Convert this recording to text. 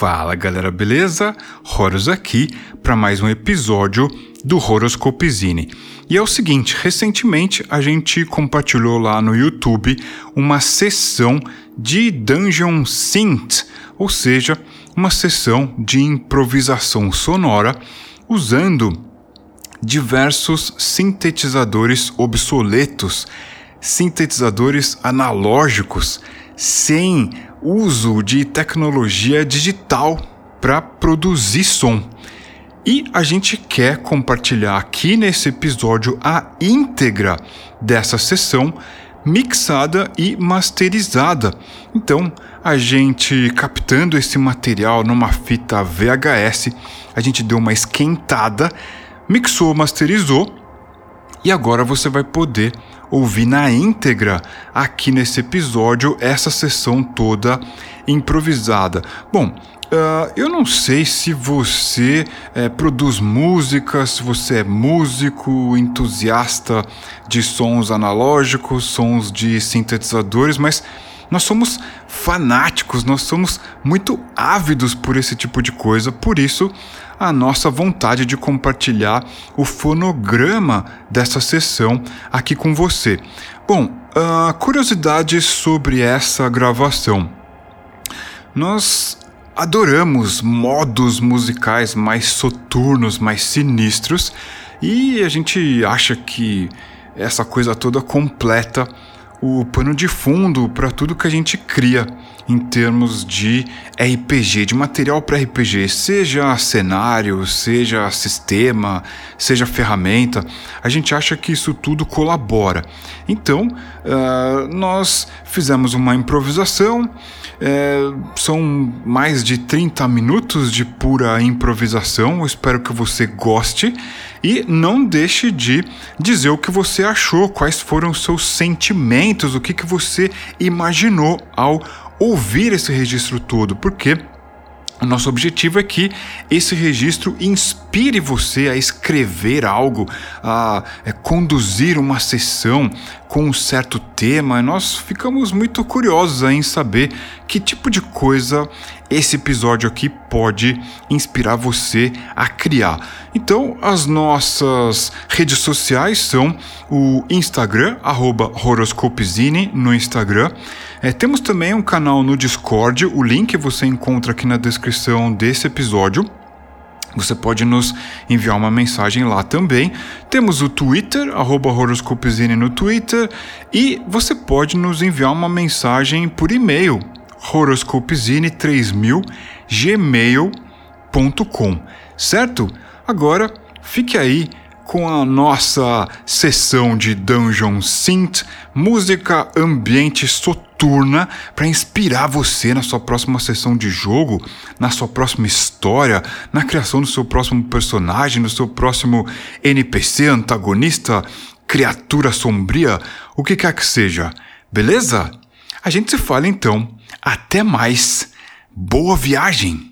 Fala galera, beleza? Horus aqui para mais um episódio do Horoscopizine. E é o seguinte, recentemente a gente compartilhou lá no YouTube uma sessão de Dungeon Synth, ou seja, uma sessão de improvisação sonora usando diversos sintetizadores obsoletos, sintetizadores analógicos, sem uso de tecnologia digital para produzir som. E a gente quer compartilhar aqui nesse episódio a íntegra dessa sessão mixada e masterizada. Então, a gente captando esse material numa fita VHS, a gente deu uma esquentada, mixou, masterizou e agora você vai poder ouvir na íntegra aqui nesse episódio essa sessão toda improvisada. Bom, Uh, eu não sei se você é, produz música, se você é músico, entusiasta de sons analógicos, sons de sintetizadores, mas nós somos fanáticos, nós somos muito ávidos por esse tipo de coisa, por isso a nossa vontade de compartilhar o fonograma dessa sessão aqui com você. Bom, uh, curiosidades sobre essa gravação. Nós adoramos modos musicais mais soturnos, mais sinistros, e a gente acha que essa coisa toda completa o pano de fundo para tudo que a gente cria em termos de RPG, de material para RPG, seja cenário, seja sistema, seja ferramenta, a gente acha que isso tudo colabora. Então, uh, nós fizemos uma improvisação, é, são mais de 30 minutos de pura improvisação. Eu espero que você goste e não deixe de dizer o que você achou, quais foram os seus sentimentos, o que, que você imaginou ao ouvir esse registro todo, porque o nosso objetivo é que esse registro inspire você a escrever algo, a é, conduzir uma sessão com um certo tema. Nós ficamos muito curiosos em saber que tipo de coisa esse episódio aqui pode inspirar você a criar. Então, as nossas redes sociais são o Instagram, horoscopezine no Instagram. É, temos também um canal no Discord, o link você encontra aqui na descrição desse episódio. Você pode nos enviar uma mensagem lá também. Temos o Twitter, arroba no Twitter, e você pode nos enviar uma mensagem por e-mail, horoscopezine3000 gmail.com, certo? Agora, fique aí com a nossa sessão de Dungeon Synth, música ambiente soturna para inspirar você na sua próxima sessão de jogo, na sua próxima história, na criação do seu próximo personagem, no seu próximo NPC, antagonista, criatura sombria, o que quer que seja. Beleza? A gente se fala então. Até mais. Boa viagem!